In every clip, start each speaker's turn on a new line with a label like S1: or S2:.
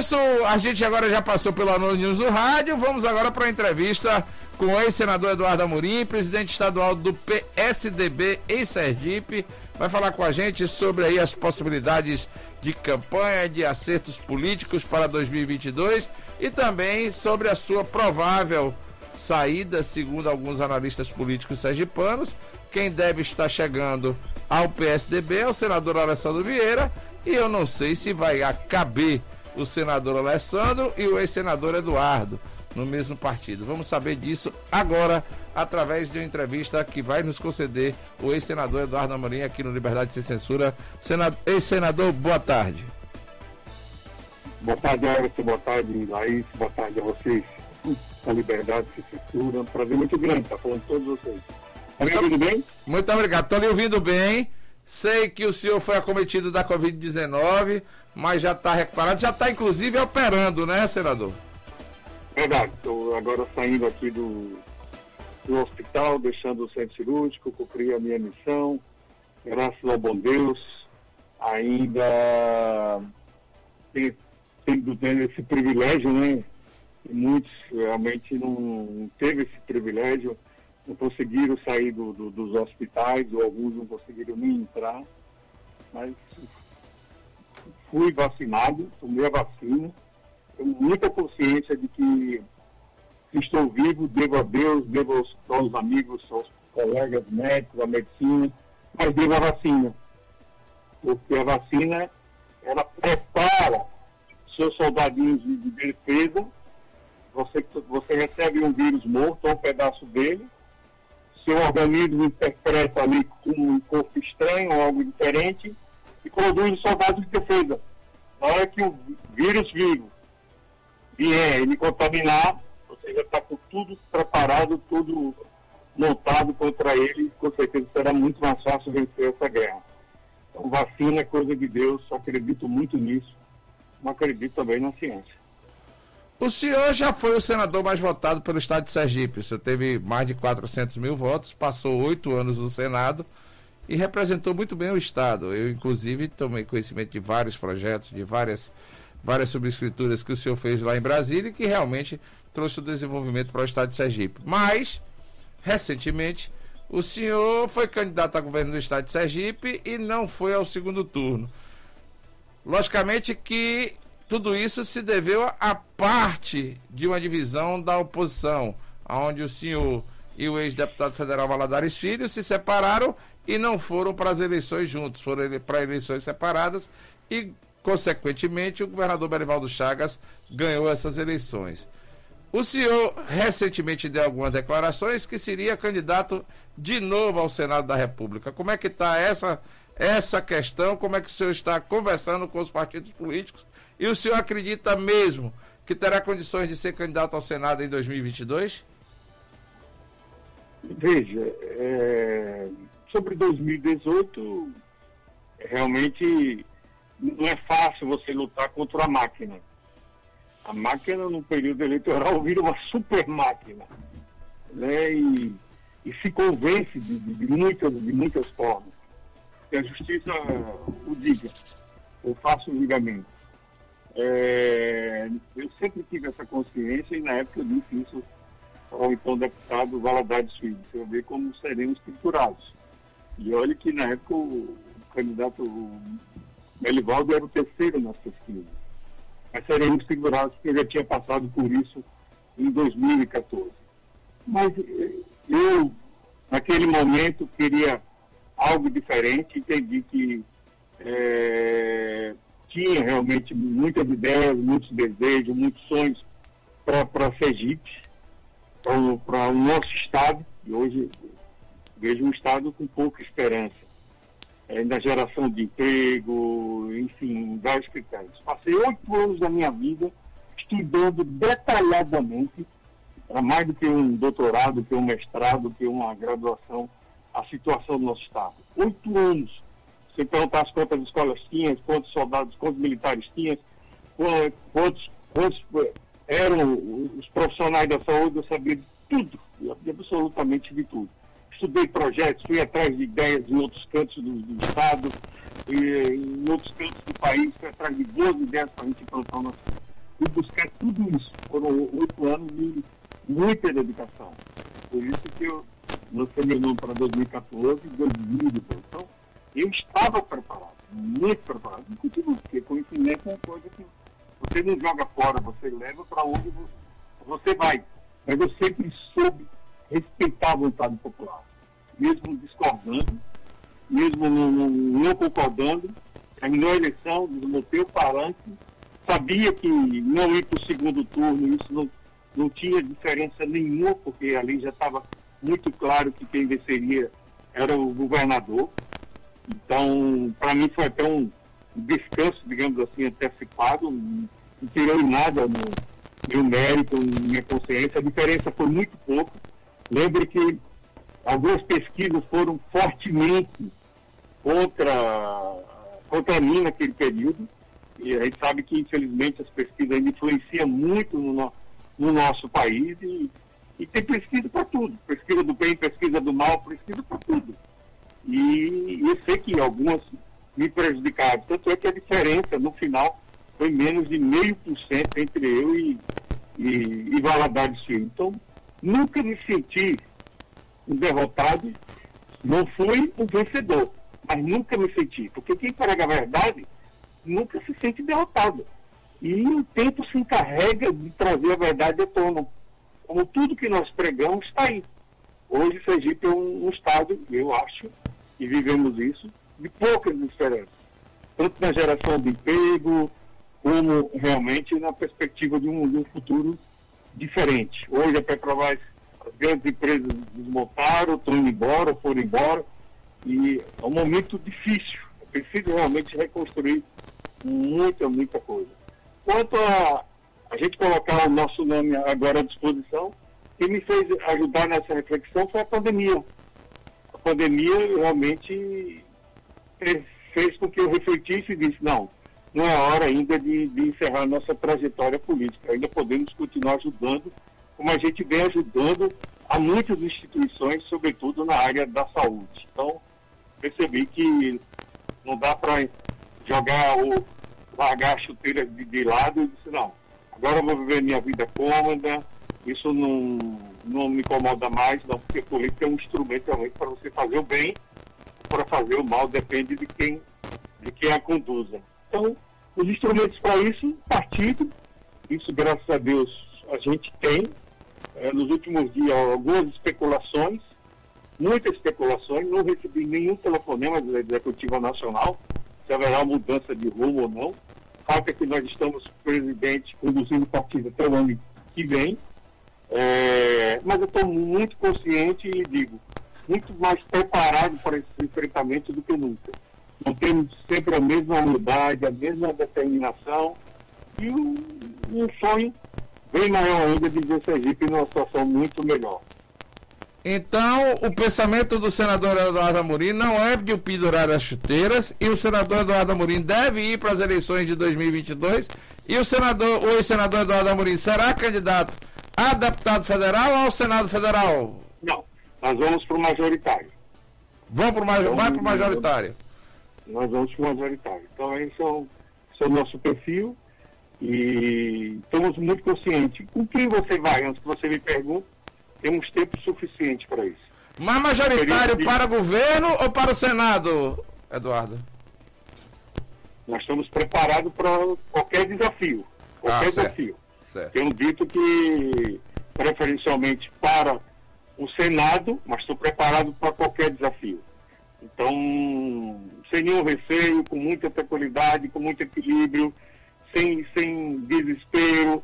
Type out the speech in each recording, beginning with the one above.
S1: isso, a gente agora já passou pelo Anônimos do Rádio. Vamos agora para a entrevista com o ex-senador Eduardo Amorim, presidente estadual do PSDB em Sergipe. Vai falar com a gente sobre aí as possibilidades de campanha, de acertos políticos para 2022 e também sobre a sua provável saída, segundo alguns analistas políticos sergipanos. Quem deve estar chegando ao PSDB é o senador Alessandro Vieira e eu não sei se vai caber o senador Alessandro e o ex-senador Eduardo no mesmo partido. Vamos saber disso agora, através de uma entrevista que vai nos conceder o ex-senador Eduardo Amorim aqui no Liberdade Sem Censura. Ex-senador, boa tarde.
S2: Boa tarde, Everton. Boa tarde, Laís. Boa tarde a vocês da Liberdade Sem Censura. É um prazer muito grande estar falando com todos vocês. Está me ouvindo bem?
S1: Muito obrigado. Estou lhe ouvindo bem. Sei que o senhor foi acometido da Covid-19, mas já está recuperado, já está inclusive operando, né, senador?
S2: Verdade, estou agora saindo aqui do, do hospital, deixando o centro cirúrgico, cumpri a minha missão, graças ao bom Deus, ainda tendo esse privilégio, né? E muitos realmente não teve esse privilégio não conseguiram sair do, do, dos hospitais, ou alguns não conseguiram nem entrar, mas fui vacinado, tomei a vacina, tenho muita consciência de que estou vivo, devo a Deus, devo aos, aos amigos, aos colegas médicos, à medicina, mas devo a vacina. Porque a vacina, ela prepara seus soldadinhos de, de defesa, você, você recebe um vírus morto, um pedaço dele, seu organismo interpreta ali como um corpo estranho algo diferente e produz soldados de defesa. Na hora que o vírus vivo vier ele contaminar, você já está com tudo preparado, tudo montado contra ele, com certeza será muito mais fácil vencer essa guerra. Então, vacina é coisa de Deus, acredito muito nisso, não acredito também na ciência.
S1: O senhor já foi o senador mais votado pelo estado de Sergipe. O senhor teve mais de 400 mil votos, passou oito anos no Senado e representou muito bem o estado. Eu, inclusive, tomei conhecimento de vários projetos, de várias, várias subscrituras que o senhor fez lá em Brasília e que realmente trouxe o desenvolvimento para o estado de Sergipe. Mas, recentemente, o senhor foi candidato a governo do estado de Sergipe e não foi ao segundo turno. Logicamente que tudo isso se deveu à parte de uma divisão da oposição, onde o senhor e o ex-deputado federal Valadares Filho se separaram e não foram para as eleições juntos, foram para eleições separadas e, consequentemente, o governador Berivaldo Chagas ganhou essas eleições. O senhor recentemente deu algumas declarações que seria candidato de novo ao Senado da República. Como é que está essa, essa questão? Como é que o senhor está conversando com os partidos políticos e o senhor acredita mesmo que terá condições de ser candidato ao Senado em 2022?
S2: Veja, é, sobre 2018, realmente não é fácil você lutar contra a máquina. A máquina, no período eleitoral, vira uma super máquina. Né? E, e se convence de, de, muitas, de muitas formas. Que a justiça o diga, ou faça o julgamento. É, eu sempre tive essa consciência e na época eu disse isso ao então deputado Valadares Filho, você vê como seremos triturados. E olha que na época o, candidato Melivaldo era o terceiro nas pesquisas. Mas seremos triturados porque eu já tinha passado por isso em 2014. Mas eh, eu, naquele momento, queria algo diferente, entendi que é, tinha realmente muitas ideias, muitos desejos, muitos sonhos para Sergipe, para o nosso Estado, e hoje vejo um Estado com pouca esperança é, na geração de emprego, enfim, vários critérios. Passei oito anos da minha vida estudando detalhadamente, para mais do que um doutorado, que um mestrado, que uma graduação, a situação do nosso Estado. Oito anos você perguntasse quantas escolas tinha, quantos soldados, quantos militares tinha, quantos, quantos eh, eram os profissionais da saúde, eu sabia de tudo, absolutamente de tudo. Estudei projetos, fui atrás de ideias em outros cantos do, do Estado, e, em outros cantos do país, fui atrás de boas ideias para a gente implantar o nosso fui buscar tudo isso. Foram oito anos de muita dedicação. Por isso que eu lancei meu nome para 2014 e 2012. Então, eu estava preparado, muito preparado. E continuo, porque conhecimento é uma coisa que você não joga fora, você leva para onde você vai. Mas eu sempre soube respeitar a vontade popular, mesmo discordando, mesmo não, não, concordando. Terminou a eleição, desmontei o palanque, sabia que não ir para o segundo turno, isso não, não tinha diferença nenhuma, porque ali já estava muito claro que quem venceria era o governador. Então, para mim foi até um descanso, digamos assim, antecipado, não tirou nada no mérito, minha consciência, a diferença foi muito pouco. Lembre que algumas pesquisas foram fortemente contra, contra mim naquele período, e a gente sabe que, infelizmente, as pesquisas influenciam muito no, no, no nosso país e, e tem pesquisa para tudo. Pesquisa do bem, pesquisa do mal, pesquisa para tudo. E eu sei que algumas me prejudicaram. Tanto é que a diferença no final foi menos de meio por cento entre eu e, e, e Valadares Filho. Então, nunca me senti um derrotado, não fui um vencedor, mas nunca me senti. Porque quem prega a verdade nunca se sente derrotado. E o tempo se encarrega de trazer a verdade à tona. Como tudo que nós pregamos está aí. Hoje Sergipe é um, um estado, eu acho, e vivemos isso, de poucas diferenças. Tanto na geração de emprego, como realmente na perspectiva de um, de um futuro diferente. Hoje a Petrobras, as grandes empresas desmontaram, estão embora, foram embora, e é um momento difícil. É preciso realmente reconstruir muita, muita coisa. Quanto a, a gente colocar o nosso nome agora à disposição, quem me fez ajudar nessa reflexão foi a pandemia. A pandemia realmente fez com que eu refletisse e disse, não, não é hora ainda de, de encerrar nossa trajetória política. Ainda podemos continuar ajudando, como a gente vem ajudando a muitas instituições, sobretudo na área da saúde. Então, percebi que não dá para jogar o largar a chuteira de, de lado e disse, não, agora vou viver minha vida cômoda, isso não, não me incomoda mais, não, porque política é um instrumento realmente para você fazer o bem, para fazer o mal, depende de quem, de quem a conduza. Então, os instrumentos para isso, partido, isso graças a Deus a gente tem. É, nos últimos dias, algumas especulações, muitas especulações, não recebi nenhum telefonema da Executiva Nacional se haverá mudança de rumo ou não. Fato é que nós estamos, presidente, conduzindo o partido até o ano que vem. É, mas eu estou muito consciente e digo, muito mais preparado para esse enfrentamento do que nunca. Não temos sempre a mesma unidade, a mesma determinação e um, um sonho bem maior ainda de ver Sergipe numa situação muito melhor.
S1: Então, o pensamento do senador Eduardo Amorim não é de o pendurar as chuteiras e o senador Eduardo Amorim deve ir para as eleições de 2022 e o senador, o ex-senador Eduardo Amorim será candidato a deputado federal ou ao Senado Federal?
S2: Não, nós vamos para o majoritário.
S1: Vamos pro major, vai para o majoritário.
S2: Nós vamos para o majoritário. Então, esse é o, esse é o nosso perfil e estamos muito conscientes. Com quem você vai, antes que você me pergunte, temos tempo suficiente para isso.
S1: Mas majoritário que... para governo ou para o Senado, Eduardo?
S2: Nós estamos preparados para qualquer desafio. Qualquer ah, desafio. Certo. Tenho dito que preferencialmente para o Senado, mas estou preparado para qualquer desafio. Então, sem nenhum receio, com muita tranquilidade, com muito equilíbrio, sem, sem desespero,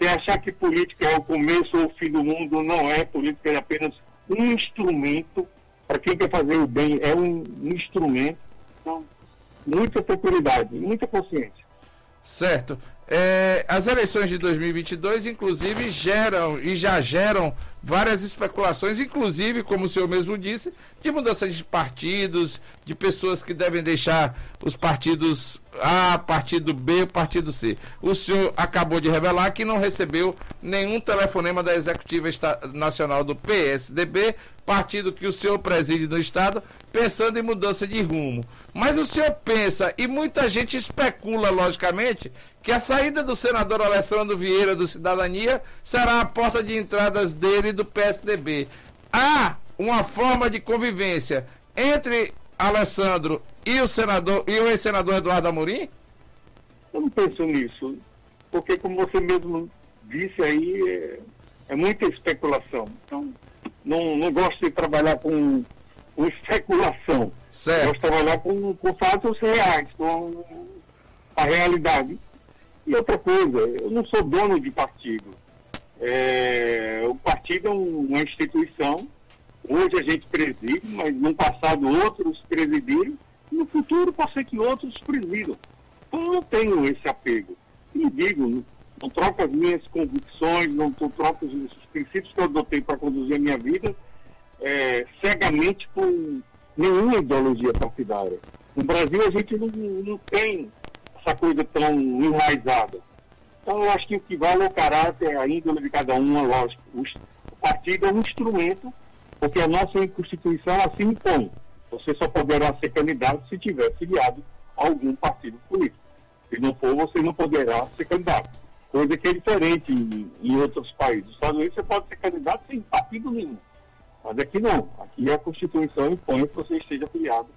S2: sem achar que política é o começo ou o fim do mundo, não é. Política é apenas um instrumento. Para quem quer fazer o bem, é um instrumento. Então, muita tranquilidade, muita consciência.
S1: Certo. É, as eleições de 2022, inclusive, geram e já geram várias especulações, inclusive, como o senhor mesmo disse, de mudança de partidos, de pessoas que devem deixar os partidos A, partido B, partido C. O senhor acabou de revelar que não recebeu nenhum telefonema da executiva nacional do PSDB partido que o senhor preside no Estado, pensando em mudança de rumo. Mas o senhor pensa, e muita gente especula, logicamente, que a saída do senador Alessandro Vieira do Cidadania será a porta de entradas dele do PSDB. Há uma forma de convivência entre Alessandro e o senador e o ex-senador Eduardo Amorim?
S2: Eu não penso nisso, porque como você mesmo disse aí, é, é muita especulação. Então, não, não gosto de trabalhar com, com especulação. Certo. Gosto de trabalhar com, com fatos reais, com a realidade. E outra coisa, eu não sou dono de partido. É, o partido é uma instituição. Hoje a gente preside, mas no passado outros presidiram. E no futuro pode ser que outros presidam. Então eu não tenho esse apego. E digo, não troco as minhas convicções, não troco os, os princípios que eu adotei para conduzir a minha vida é, cegamente por nenhuma ideologia partidária. No Brasil a gente não, não tem essa coisa tão enraizada. Então eu acho que o que vale é o caráter, a índole de cada um, lógico. O partido é um instrumento, porque a nossa Constituição assim impõe. Você só poderá ser candidato se tiver filiado a algum partido político. Se não for, você não poderá ser candidato coisa que é diferente em, em outros países. Estados Unidos você pode ser candidato sem partido nenhum. Mas aqui não. Aqui a Constituição impõe que você esteja afiliado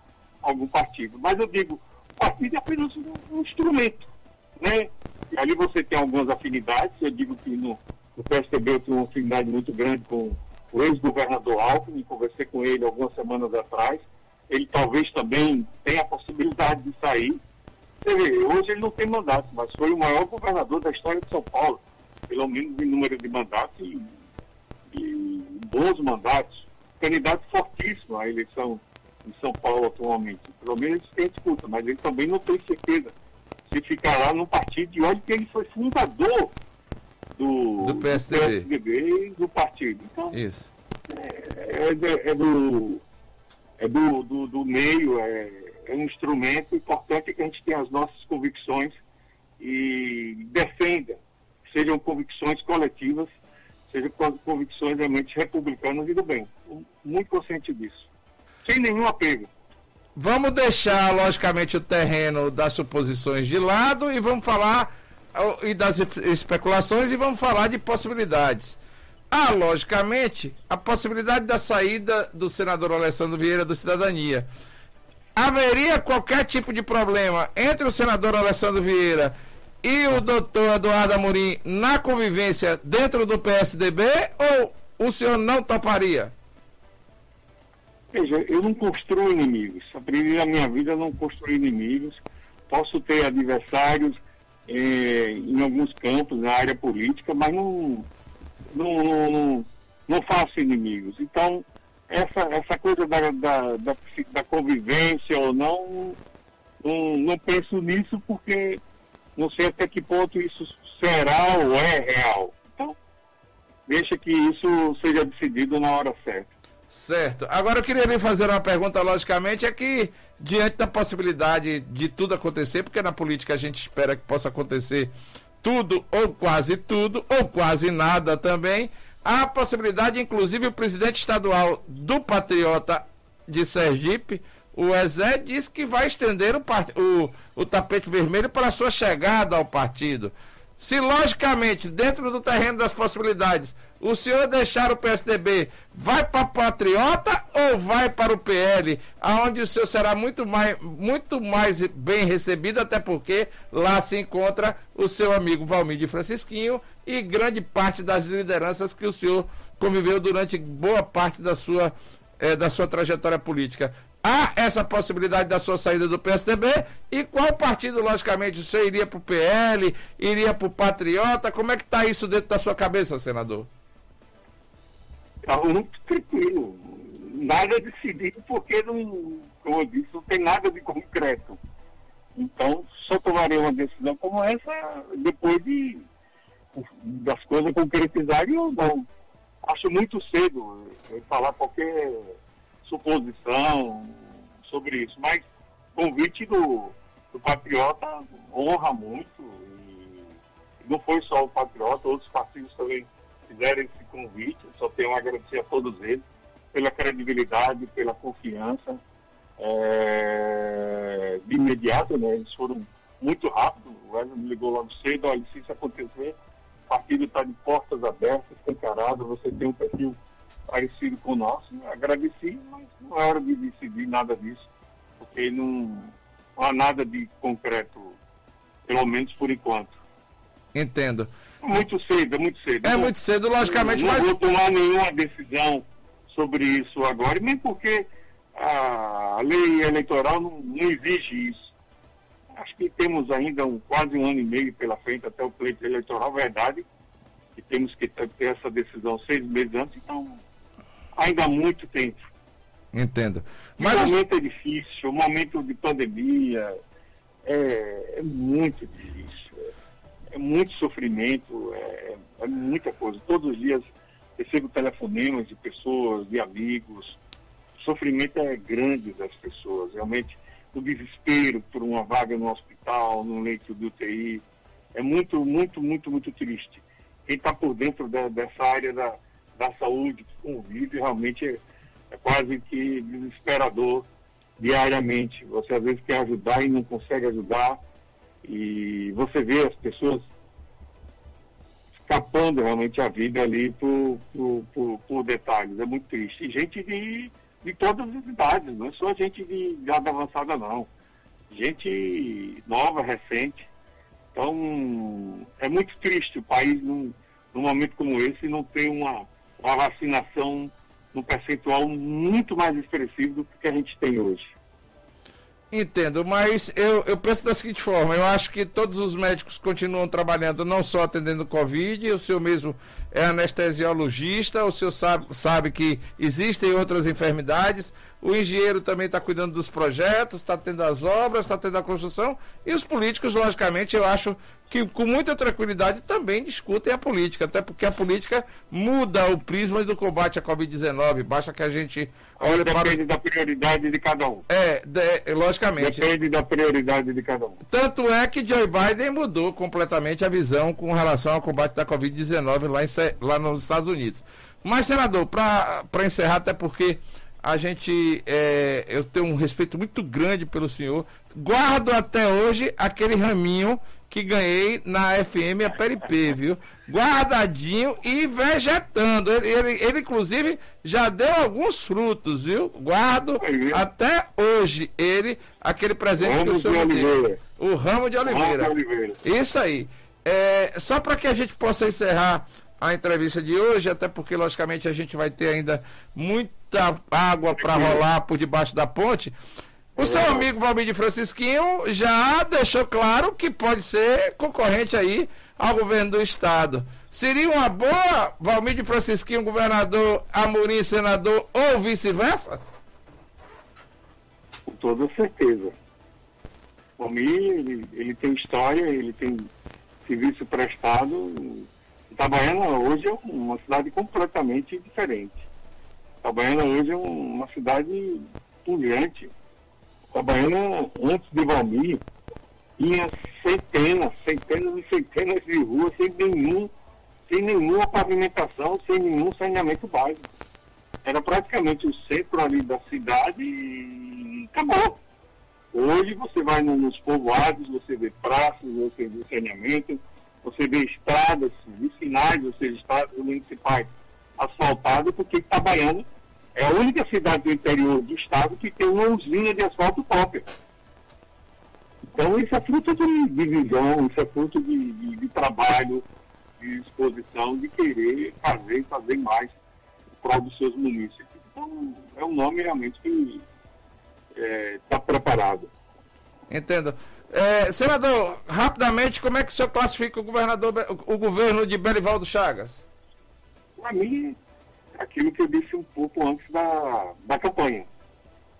S2: a algum partido. Mas eu digo, o partido é apenas um, um instrumento. Né? E ali você tem algumas afinidades. Eu digo que no, no PSDB eu tenho uma afinidade muito grande com o ex-governador Alckmin, conversei com ele algumas semanas atrás. Ele talvez também tenha a possibilidade de sair vê, hoje ele não tem mandato, mas foi o maior governador da história de São Paulo, pelo menos em número de mandatos e, e bons mandatos. Candidato fortíssimo à eleição em São Paulo atualmente. Pelo menos tem disputa, mas ele também não tem certeza se ficará no partido. E olha que ele foi fundador do,
S1: do PSDB.
S2: do PSDB e do partido. Então,
S1: Isso.
S2: É, é, é do, é do, do, do meio, é, é um instrumento importante que a gente tenha as nossas convicções e defenda, sejam convicções coletivas, sejam convicções realmente republicanas e do bem. Muito consciente disso. Sem nenhum apego.
S1: Vamos deixar, logicamente, o terreno das suposições de lado e vamos falar e das especulações e vamos falar de possibilidades. Há, logicamente, a possibilidade da saída do senador Alessandro Vieira do Cidadania haveria qualquer tipo de problema entre o senador Alessandro Vieira e o doutor Eduardo Amorim na convivência dentro do PSDB ou o senhor não toparia?
S2: Veja, eu não construo inimigos. Aprendi na minha vida não construir inimigos. Posso ter adversários eh, em alguns campos, na área política, mas não, não, não, não faço inimigos. Então, essa, essa coisa da, da, da, da convivência ou não, não, não penso nisso porque não sei até que ponto isso será ou é real. Então, deixa que isso seja decidido na hora certa.
S1: Certo. Agora eu queria lhe fazer uma pergunta, logicamente, é que diante da possibilidade de tudo acontecer, porque na política a gente espera que possa acontecer tudo ou quase tudo, ou quase nada também, Há a possibilidade, inclusive, o presidente estadual do Patriota de Sergipe, o Ezé, disse que vai estender o, o, o tapete vermelho para a sua chegada ao partido. Se, logicamente, dentro do terreno das possibilidades, o senhor deixar o PSDB, vai para Patriota ou vai para o PL, aonde o senhor será muito mais, muito mais bem recebido, até porque lá se encontra o seu amigo Valmir de Francisquinho e grande parte das lideranças que o senhor conviveu durante boa parte da sua, eh, da sua trajetória política. Há essa possibilidade da sua saída do PSDB? E qual partido, logicamente, o senhor iria para o PL, iria para o Patriota? Como é que está isso dentro da sua cabeça, senador?
S2: Está muito tranquilo. Nada decidido, porque, não, como eu disse, não tem nada de concreto. Então, só tomaria uma decisão como essa depois de das coisas concretizarem ou não. Acho muito cedo falar qualquer suposição sobre isso, mas o convite do, do Patriota honra muito e não foi só o Patriota, outros partidos também fizeram esse convite, só tenho a agradecer a todos eles. pela credibilidade, pela confiança. É, de imediato, né? Eles foram muito rápido. O Wesley me ligou logo cedo, olha, se isso acontecer, o partido está de portas abertas, escancarado, você tem um perfil parecido com o nosso. Agradeci, mas não é hora de decidir nada disso, porque não, não há nada de concreto, pelo menos por enquanto.
S1: Entendo.
S2: Muito cedo, é muito cedo.
S1: É muito cedo, logicamente,
S2: não,
S1: mas.
S2: Não vou tomar nenhuma decisão sobre isso agora, nem porque a lei eleitoral não, não exige isso. Acho que temos ainda um, quase um ano e meio pela frente até o pleito eleitoral, verdade, que temos que ter essa decisão seis meses antes, então ainda há muito tempo.
S1: Entendo.
S2: Mas... O momento é difícil, o momento de pandemia é, é muito difícil, é, é muito sofrimento, é, é muita coisa. Todos os dias recebo telefonemas de pessoas, de amigos, o sofrimento é grande das pessoas, realmente o desespero por uma vaga no hospital, num leito de UTI, é muito, muito, muito, muito triste. Quem está por dentro da, dessa área da, da saúde, que convive, realmente é, é quase que desesperador diariamente. Você às vezes quer ajudar e não consegue ajudar, e você vê as pessoas escapando realmente a vida ali por, por, por, por detalhes. É muito triste. E gente de de todas as idades, não é só gente de idade avançada, não. Gente nova, recente. Então, é muito triste o país, num, num momento como esse, não ter uma, uma vacinação num percentual muito mais expressivo do que a gente tem hoje.
S1: Entendo, mas eu, eu penso da seguinte forma: eu acho que todos os médicos continuam trabalhando não só atendendo Covid, o senhor mesmo é anestesiologista, o senhor sabe, sabe que existem outras enfermidades, o engenheiro também está cuidando dos projetos, está tendo as obras, está tendo a construção, e os políticos, logicamente, eu acho que com muita tranquilidade também discutem a política, até porque a política muda o prisma do combate à Covid-19. Basta que a gente
S2: olhe Depende para. Depende da prioridade de cada um.
S1: É, de, logicamente.
S2: Depende da prioridade de cada um.
S1: Tanto é que Joe Biden mudou completamente a visão com relação ao combate da Covid-19 lá, lá nos Estados Unidos. Mas, senador, para encerrar, até porque a gente é, eu tenho um respeito muito grande pelo senhor. Guardo até hoje aquele raminho que ganhei na FM a Peripê, viu? Guardadinho e vegetando. Ele, ele, ele, inclusive, já deu alguns frutos, viu? Guardo até hoje ele, aquele presente
S2: ramo que o senhor me deu.
S1: O ramo de oliveira.
S2: Ramo de oliveira.
S1: Isso aí. É, só para que a gente possa encerrar a entrevista de hoje, até porque, logicamente, a gente vai ter ainda muita água para rolar por debaixo da ponte. O seu amigo Valmir Francisquinho já deixou claro que pode ser concorrente aí ao governo do estado. Seria uma boa Valmir Francisquinho, governador, Amorim, senador ou vice-versa?
S2: Com toda certeza. Valmir, ele, ele tem história, ele tem serviço prestado. Itabaiana hoje é uma cidade completamente diferente. Itabaiana hoje é uma cidade pujante Itabaiana, antes de Valmir, tinha centenas, centenas e centenas de ruas sem nenhum, sem nenhuma pavimentação, sem nenhum saneamento básico. Era praticamente o centro ali da cidade e acabou. Hoje você vai nos povoados, você vê praças, você vê saneamento, você vê estradas vicinais, ou seja, estradas municipais asfaltadas, porque Itabaiana é a única cidade do interior do estado que tem uma usina de asfalto própria. Então isso é fruto de, de visão, isso é fruto de, de, de, trabalho, de disposição, de querer fazer e fazer mais prol dos seus municípios. Então é um nome realmente que está é, tá preparado.
S1: Entendo. É, senador, rapidamente, como é que o senhor classifica o governador, o governo de Belivaldo Chagas?
S2: Para mim, aquilo que eu disse um pouco antes da, da campanha.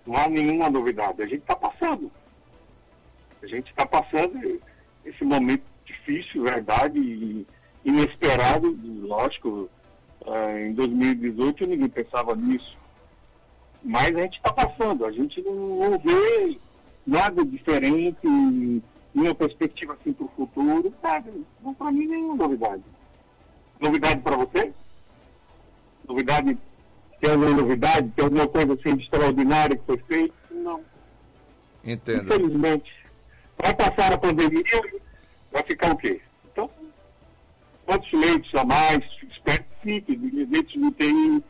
S2: Não há nenhuma novidade. A gente está passando. A gente está passando esse momento difícil, verdade, e inesperado, lógico. Uh, em 2018 ninguém pensava nisso. Mas a gente está passando. A gente não vê nada diferente, nenhuma perspectiva assim para o futuro. Nada. Não, para mim, nenhuma novidade. Novidade para você? Novidade Tem alguma novidade? Tem alguma coisa assim extraordinária que foi feita? Não.
S1: Entendo.
S2: Infelizmente. Vai passar a pandemia, vai ficar o quê? Então, quantos leitos a mais? Espero que fique, leitos de UTI.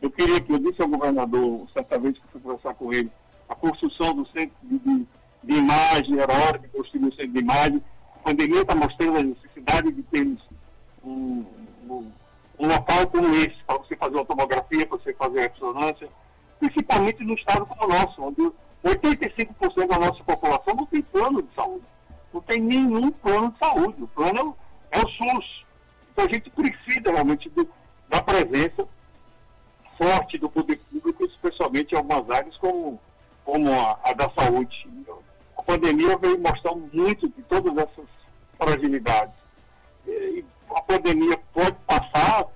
S2: Eu queria que eu disse ao governador, certa vez que fui conversar com ele, a construção do centro de, de, de imagem, era hora de construir um centro de imagem. A pandemia está mostrando a necessidade de termos um, um, um local como esse, para você fazer uma tomografia, para você fazer ressonância, principalmente no estado como o nosso, onde 85% da nossa população não tem plano de saúde. Não tem nenhum plano de saúde. O plano é o SUS. Então a gente precisa realmente do, da presença forte do poder público, especialmente em algumas áreas como, como a, a da saúde. A pandemia veio mostrar muito de todas essas fragilidades. E a pandemia pode passar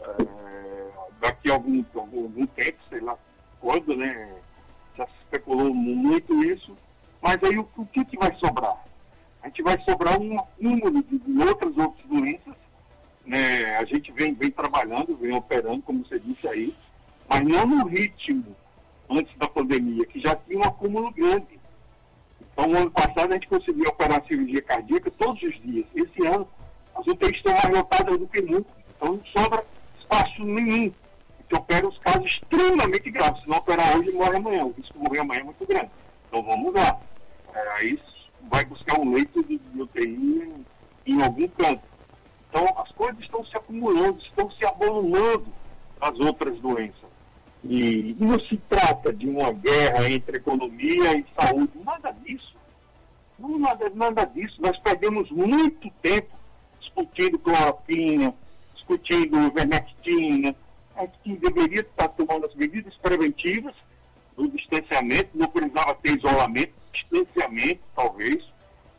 S2: é, daqui a algum, algum, algum, tempo, sei lá quando, né? Já se especulou muito isso, mas aí o, o que, que vai sobrar? A gente vai sobrar um acúmulo de, de outras outras doenças. Né? A gente vem, vem trabalhando, vem operando, como você disse aí, mas não no ritmo antes da pandemia, que já tinha um acúmulo grande. Então, no ano passado, a gente conseguia operar cirurgia cardíaca todos os dias. Esse ano, as UTIs estão mais lotadas do que nunca. Então, não sobra espaço nenhum. Porque opera os casos extremamente graves. Se não operar hoje, morre amanhã. O risco de morrer amanhã é muito grande. Então, vamos lá. É, aí vai buscar um leito de, de UTI em, algum canto. Então, as coisas estão se acumulando, estão se abolando as outras doenças. E não se trata de uma guerra entre economia e saúde, nada disso. Não, nada, nada disso. Nós perdemos muito tempo discutindo cloroquina, discutindo vermectina. A gente deveria estar tomando as medidas preventivas do distanciamento, não precisava ter isolamento, distanciamento, talvez,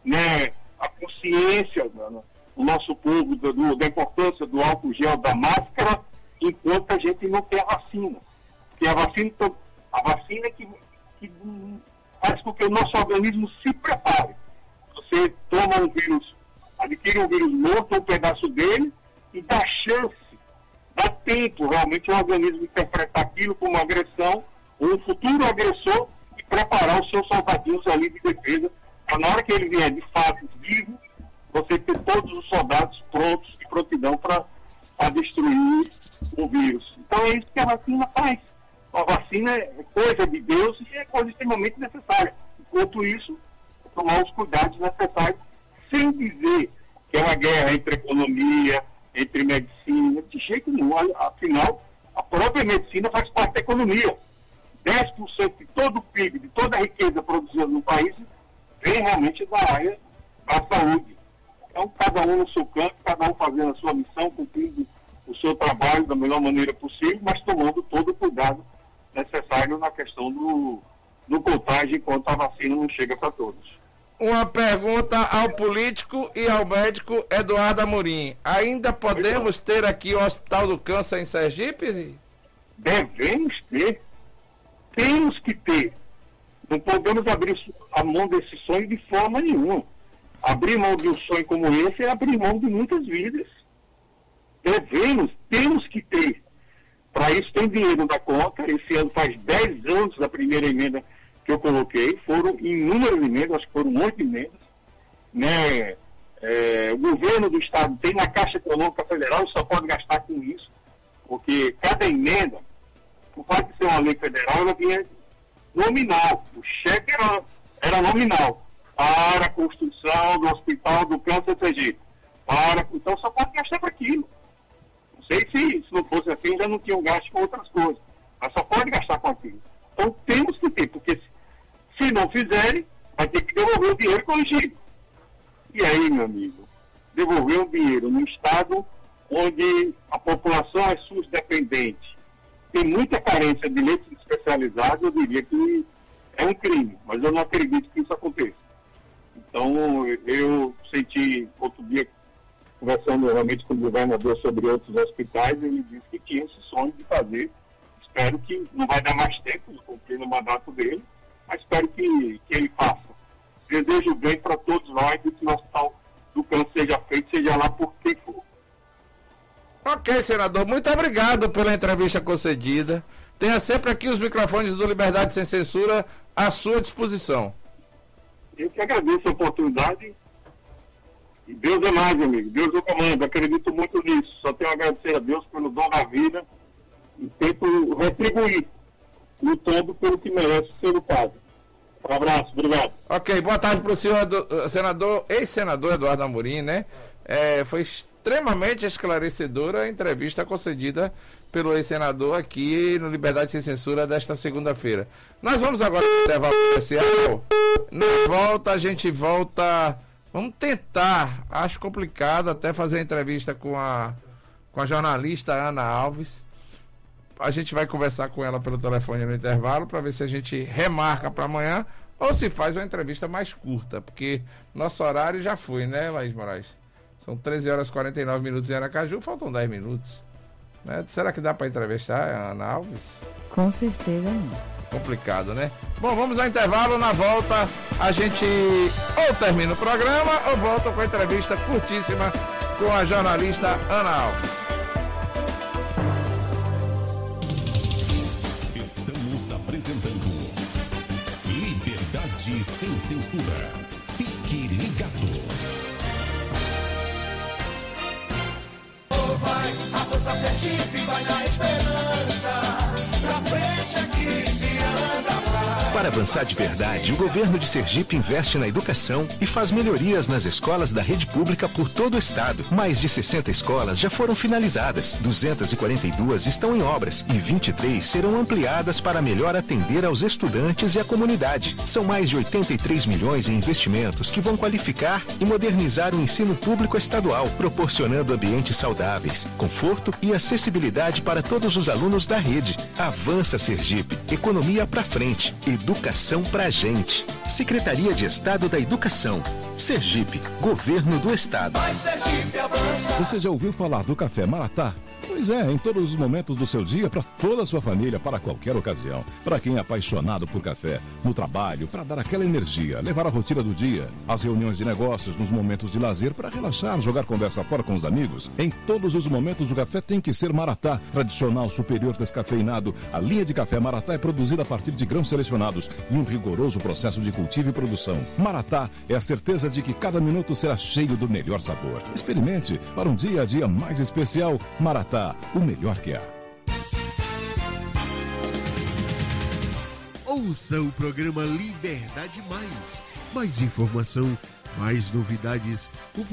S2: né? a consciência do nosso povo do, da importância do álcool gel, da máscara, enquanto a gente não tem a vacina. Porque a vacina, a vacina é que, que faz com que o nosso organismo se prepare. Você toma um vírus, adquire um vírus morto, um pedaço dele, e dá chance, dá tempo realmente o organismo interpretar aquilo como uma agressão, ou um futuro agressor, e preparar os seus soldadinhos ali de defesa, para na hora que ele vier de fato vivo, você ter todos os soldados prontos e prontidão para destruir o vírus. Então é isso que a vacina faz a vacina é coisa de Deus e é coisa extremamente necessária. Enquanto isso, tomar os cuidados necessários, sem dizer que é uma guerra entre economia, entre medicina, de jeito nenhum. Afinal, a própria medicina faz parte da economia. 10% de todo o PIB, de toda a riqueza produzida no país, vem realmente da área da saúde. Então, cada um no seu canto, cada um fazendo a sua missão, cumprindo o seu trabalho da melhor maneira possível, mas tomando todo o cuidado necessário na questão do, do contagem enquanto a vacina não chega para todos.
S1: Uma pergunta ao político e ao médico Eduardo Amorim. Ainda podemos ter aqui o Hospital do Câncer em Sergipe?
S2: Devemos ter. Temos que ter. Não podemos abrir a mão desse sonho de forma nenhuma. Abrir mão de um sonho como esse é abrir mão de muitas vidas. Devemos, temos que ter. Para isso tem dinheiro da conta. Esse ano faz 10 anos da primeira emenda que eu coloquei. Foram inúmeras emendas, acho que foram oito emendas. Né? É, o governo do Estado tem na Caixa Econômica Federal, só pode gastar com isso, porque cada emenda, por fato de ser uma lei federal, ela vinha nominal. O cheque era, era nominal para a construção do Hospital do Câncer Sergipe. Para, então só pode gastar para aquilo sei se, se não fosse assim, já não tinham gasto com outras coisas. Mas só pode gastar com aquilo. Então temos que ter, porque se, não fizerem, vai ter que devolver o dinheiro corrigido. E aí, meu amigo, devolver o dinheiro num estado onde a população é SUS dependente, tem muita carência de leitos especializados, eu diria que é um crime, mas eu não acredito que isso aconteça. Então, eu senti outro dia conversando realmente com o governador sobre outros hospitais, ele disse que tinha esse sonho de fazer. Espero que não vai dar mais tempo de cumprir no mandato dele, mas espero que, que ele faça. Desejo bem para todos nós e que o hospital do câncer seja feito, seja lá por quem for.
S1: Ok, senador, muito obrigado pela entrevista concedida. Tenha sempre aqui os microfones do Liberdade Sem Censura à sua disposição.
S2: Eu que agradeço a oportunidade. E Deus é mais, amigo. Deus é o comando. Acredito muito nisso. Só tenho a agradecer a Deus pelo dom da vida e tento retribuir, lutando pelo que merece ser lutado. Um abraço, obrigado.
S1: Ok, boa tarde para o senhor uh, senador, ex-senador Eduardo Amorim, né? É, foi extremamente esclarecedora a entrevista concedida pelo ex-senador aqui no Liberdade Sem Censura desta segunda-feira. Nós vamos agora levar o especial. Na volta, a gente volta. Vamos tentar, acho complicado até fazer a entrevista com a, com a jornalista Ana Alves. A gente vai conversar com ela pelo telefone no intervalo para ver se a gente remarca para amanhã ou se faz uma entrevista mais curta, porque nosso horário já foi, né, Laís Moraes? São 13 horas e 49 minutos em Aracaju, faltam 10 minutos. Né? Será que dá para entrevistar a Ana Alves?
S3: Com certeza não.
S1: Complicado, né? Bom, vamos ao intervalo. Na volta, a gente ou termina o programa ou volta com a entrevista curtíssima com a jornalista Ana Alves.
S4: Apresentando Liberdade Sem Censura. Fique ligado.
S5: vai, a força Sergipe vai na esperança. Pra frente aqui se anda.
S6: Para avançar de verdade, o governo de Sergipe investe na educação e faz melhorias nas escolas da rede pública por todo o estado. Mais de 60 escolas já foram finalizadas, 242 estão em obras e 23 serão ampliadas para melhor atender aos estudantes e à comunidade. São mais de 83 milhões em investimentos que vão qualificar e modernizar o ensino público estadual, proporcionando ambientes saudáveis, conforto e acessibilidade para todos os alunos da rede. Avança Sergipe, economia para frente, educação pra gente. Secretaria de Estado da Educação. Sergipe, Governo do Estado.
S5: Vai Sergipe avança.
S7: Você já ouviu falar do café Maratá? Pois é, em todos os momentos do seu dia, para toda a sua família, para qualquer ocasião. Para quem é apaixonado por café, no trabalho, para dar aquela energia, levar a rotina do dia, as reuniões de negócios, nos momentos de lazer, para relaxar, jogar conversa fora com os amigos. Em todos os momentos, o café tem que ser Maratá, tradicional, superior, descafeinado. A linha de café Maratá é produzida a partir de grãos selecionados e um rigoroso processo de cultivo e produção. Maratá é a certeza de que cada minuto será cheio do melhor sabor. Experimente para um dia a dia mais especial. Maratá, o melhor que há.
S8: Ouça o programa Liberdade Mais. Mais informação, mais novidades. O